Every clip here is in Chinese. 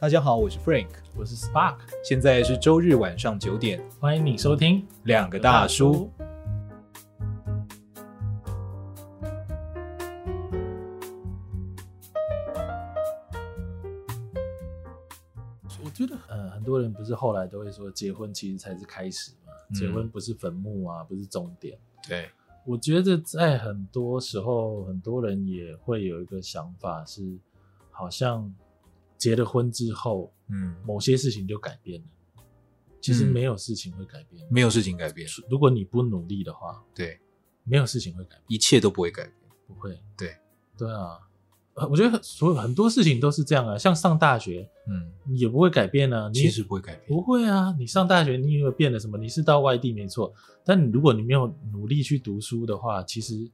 大家好，我是 Frank，我是 Spark，现在是周日晚上九点，欢迎你收听两个大叔。我觉得，呃，很多人不是后来都会说，结婚其实才是开始嘛，嗯、结婚不是坟墓啊，不是终点。对，我觉得在很多时候，很多人也会有一个想法是，好像。结了婚之后，嗯，某些事情就改变了。其实没有事情会改变，没有事情改变。如果你不努力的话，对，没有事情会改变，一切都不会改变，不会。对，对啊，我觉得所有很多事情都是这样啊。像上大学，嗯，也不会改变啊。其实不会改变，不会啊。你上大学，你以为变了什么？你是到外地没错，但你如果你没有努力去读书的话，其实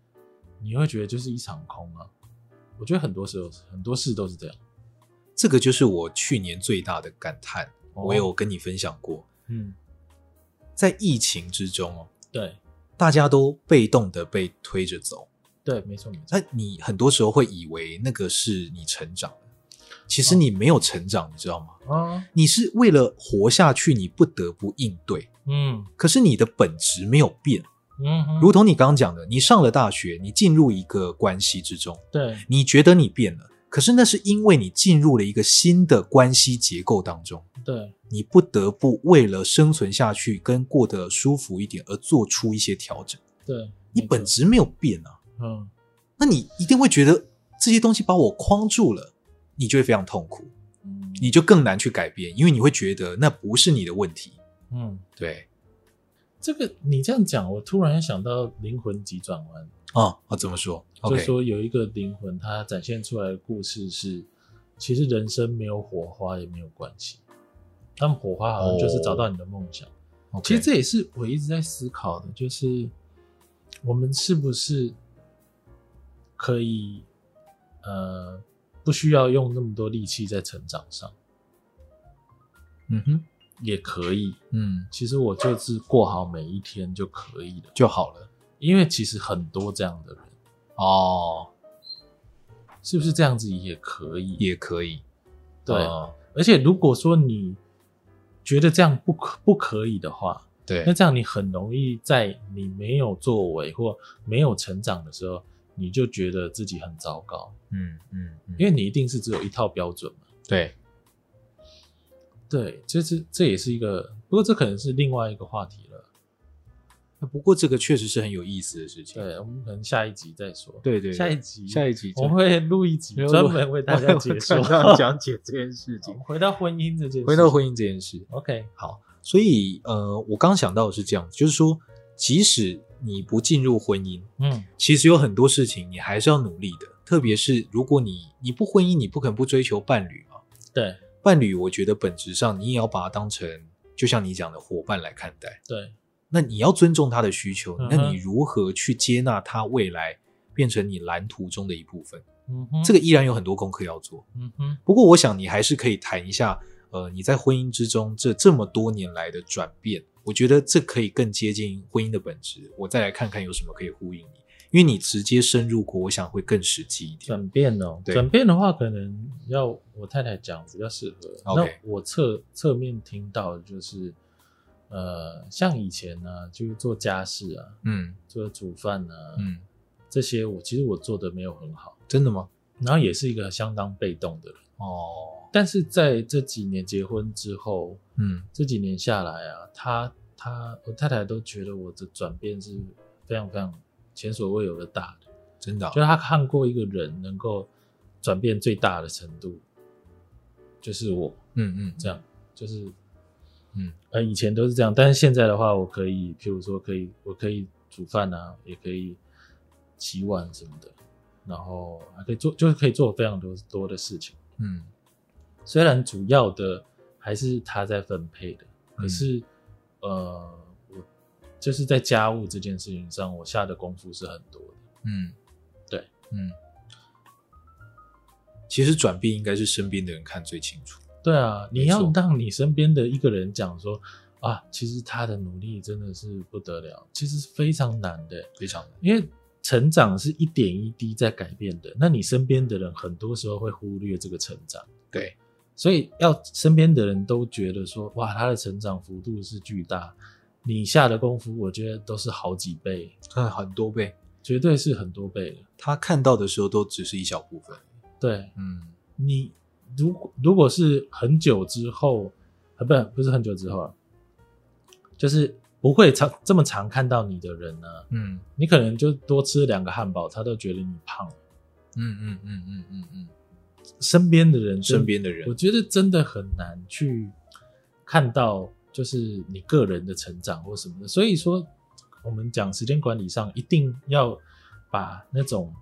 你会觉得就是一场空啊。我觉得很多时候很多事都是这样。这个就是我去年最大的感叹，哦、我有跟你分享过。嗯，在疫情之中哦，对，大家都被动的被推着走。对，没错没错。那你很多时候会以为那个是你成长，其实你没有成长，哦、你知道吗？啊，你是为了活下去，你不得不应对。嗯，可是你的本质没有变。嗯哼，如同你刚刚讲的，你上了大学，你进入一个关系之中，对，你觉得你变了。可是那是因为你进入了一个新的关系结构当中，对，你不得不为了生存下去跟过得舒服一点而做出一些调整。对，你本质没有变啊，嗯，那你一定会觉得这些东西把我框住了，你就会非常痛苦，嗯，你就更难去改变，因为你会觉得那不是你的问题，嗯，对，这个你这样讲，我突然想到灵魂急转弯。哦，啊，怎么说？就是说有一个灵魂，它展现出来的故事是，其实人生没有火花也没有关系，但火花好像就是找到你的梦想。Oh, okay. 其实这也是我一直在思考的，就是我们是不是可以，呃，不需要用那么多力气在成长上？嗯哼，也可以。嗯，其实我就是过好每一天就可以了，就好了。因为其实很多这样的人哦，是不是这样子也可以？也可以，对。哦、而且如果说你觉得这样不可不可以的话，对，那这样你很容易在你没有作为或没有成长的时候，你就觉得自己很糟糕。嗯嗯，嗯，因为你一定是只有一套标准嘛。对，对，这这这也是一个，不过这可能是另外一个话题了。不过这个确实是很有意思的事情。对，我们可能下一集再说。对对，下一集，下一集我们会录一集专门为大家解说、讲解这件事情。回到婚姻这件事，回到婚姻这件事。OK，好。所以呃，我刚想到的是这样，就是说，即使你不进入婚姻，嗯，其实有很多事情你还是要努力的。特别是如果你你不婚姻，你不可能不追求伴侣嘛。对，伴侣，我觉得本质上你也要把它当成，就像你讲的伙伴来看待。对。那你要尊重他的需求，那你如何去接纳他未来变成你蓝图中的一部分？嗯哼，这个依然有很多功课要做。嗯哼，不过我想你还是可以谈一下，呃，你在婚姻之中这这么多年来的转变，我觉得这可以更接近婚姻的本质。我再来看看有什么可以呼应你，因为你直接深入过，我想会更实际一点。转变哦，对，转变的话可能要我太太讲比较适合。OK，那我侧侧面听到的就是。呃，像以前呢、啊，就是做家事啊，嗯，做煮饭啊，嗯，这些我其实我做的没有很好，真的吗？然后也是一个相当被动的人。哦。但是在这几年结婚之后，嗯，这几年下来啊，他他我太太都觉得我的转变是非常非常前所未有的大的，真的、哦，就是他看过一个人能够转变最大的程度，就是我，嗯嗯，这样就是。嗯，呃，以前都是这样，但是现在的话，我可以，譬如说，可以，我可以煮饭啊，也可以洗碗什么的，然后还可以做，就是可以做非常多多的事情。嗯，虽然主要的还是他在分配的，可是，嗯、呃，我就是在家务这件事情上，我下的功夫是很多的。嗯，对，嗯，其实转变应该是身边的人看最清楚。对啊，你要让你身边的一个人讲说啊，其实他的努力真的是不得了，其实是非常难的，非常难。因为成长是一点一滴在改变的，那你身边的人很多时候会忽略这个成长。对，所以要身边的人都觉得说，哇，他的成长幅度是巨大，你下的功夫，我觉得都是好几倍，嗯，很多倍，绝对是很多倍的。他看到的时候都只是一小部分。对，嗯，你如果如果是很久之后，啊，不，不是很久之后啊，就是不会常这么常看到你的人呢，嗯，你可能就多吃两个汉堡，他都觉得你胖。嗯嗯嗯嗯嗯嗯。身边的人，身边的人，我觉得真的很难去看到，就是你个人的成长或什么的。所以说，我们讲时间管理上，一定要把那种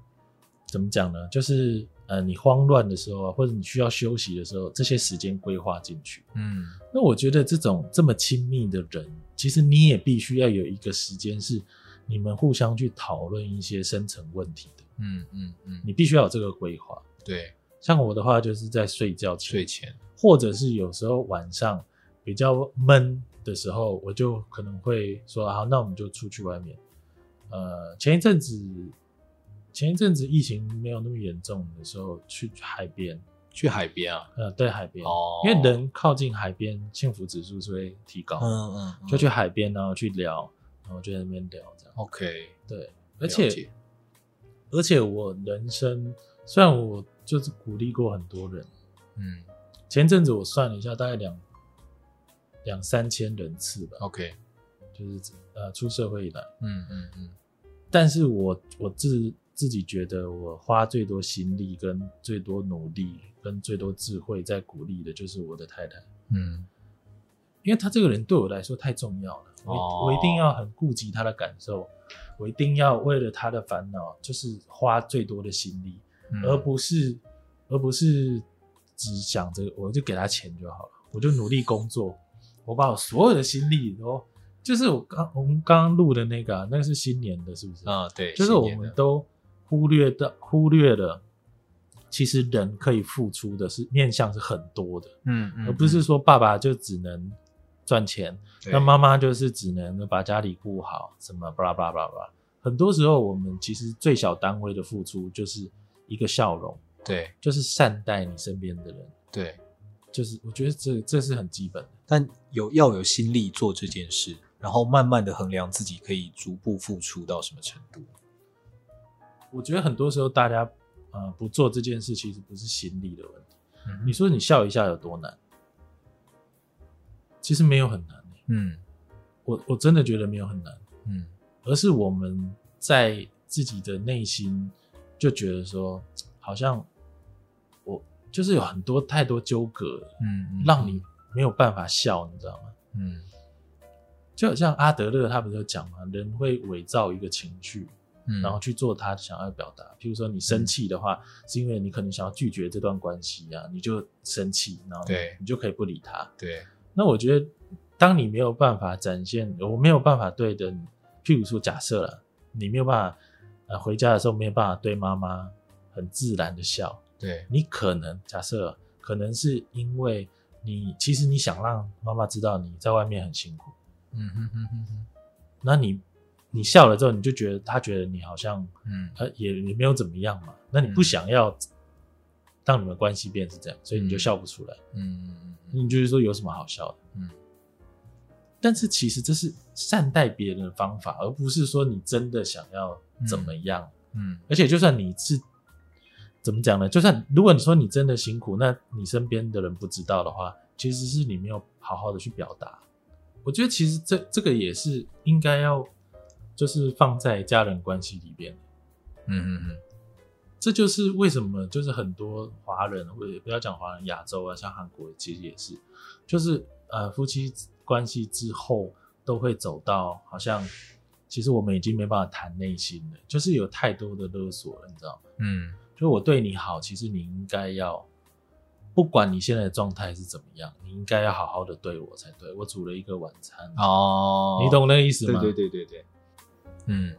怎么讲呢？就是呃，你慌乱的时候啊，或者你需要休息的时候，这些时间规划进去。嗯，那我觉得这种这么亲密的人，其实你也必须要有一个时间是你们互相去讨论一些深层问题的。嗯嗯嗯，你必须要有这个规划。对。像我的话，就是在睡觉前，睡前，或者是有时候晚上比较闷的时候，我就可能会说：“好，那我们就出去外面。”呃，前一阵子，前一阵子疫情没有那么严重的时候，去海边，去海边啊？呃，对，海边，哦，因为人靠近海边，幸福指数是会提高。嗯嗯，嗯，就去海边，然后去聊，然后就在那边聊，这样。OK，对，而且，而且我人生虽然我。就是鼓励过很多人，嗯，前阵子我算了一下，大概两两三千人次吧。OK，就是呃出社会以来，嗯嗯嗯。但是我我自自己觉得，我花最多心力、跟最多努力、跟最多智慧在鼓励的，就是我的太太。嗯，因为她这个人对我来说太重要了，我、哦、我一定要很顾及她的感受，我一定要为了她的烦恼，就是花最多的心力。而不是，而不是只想着我就给她钱就好了，我就努力工作，我把我所有的心力都，就是我刚我们刚刚录的那个、啊，那个是新年的，是不是？啊，对，就是我们都忽略的忽略了，其实人可以付出的是面向是很多的，嗯嗯，而不是说爸爸就只能赚钱，那妈妈就是只能把家里顾好，什么巴拉巴拉巴拉。很多时候我们其实最小单位的付出就是。一个笑容，对，就是善待你身边的人，对，就是我觉得这这是很基本的，但有要有心力做这件事，然后慢慢的衡量自己可以逐步付出到什么程度。我觉得很多时候大家呃不做这件事，其实不是心理的问题。嗯，你说你笑一下有多难？其实没有很难。嗯，我我真的觉得没有很难。嗯，而是我们在自己的内心。就觉得说，好像我就是有很多太多纠葛，嗯，让你没有办法笑，你知道吗？嗯，就好像阿德勒他不是有讲嘛？人会伪造一个情绪，嗯，然后去做他想要表达。譬如说你生气的话，是因为你可能想要拒绝这段关系啊，你就生气，然后对你就可以不理他。对，那我觉得，当你没有办法展现，我没有办法对的，譬如说假设了，你没有办法。回家的时候没有办法对妈妈很自然的笑，对，你可能假设可能是因为你其实你想让妈妈知道你在外面很辛苦，嗯哼哼哼哼，那你你笑了之后，你就觉得他觉得你好像嗯，他也也没有怎么样嘛，那你不想要让你们关系变是这样，所以你就笑不出来，嗯嗯嗯，你就是说有什么好笑的，嗯。但是其实这是善待别人的方法，而不是说你真的想要怎么样。嗯，嗯，而且就算你是怎么讲呢？就算如果你说你真的辛苦，那你身边的人不知道的话，其实是你没有好好的去表达。我觉得其实这这个也是应该要就是放在家人关系里边。嗯嗯嗯，这就是为什么就是很多华人，或者不要讲华人，亚洲啊，像韩国其实也是，就是呃夫妻。关系之后都会走到好像，其实我们已经没办法谈内心了，就是有太多的勒索了，你知道吗？嗯，就我对你好，其实你应该要，不管你现在的状态是怎么样，你应该要好好的对我才对。我煮了一个晚餐哦，你懂那个意思吗？对对对对对，嗯，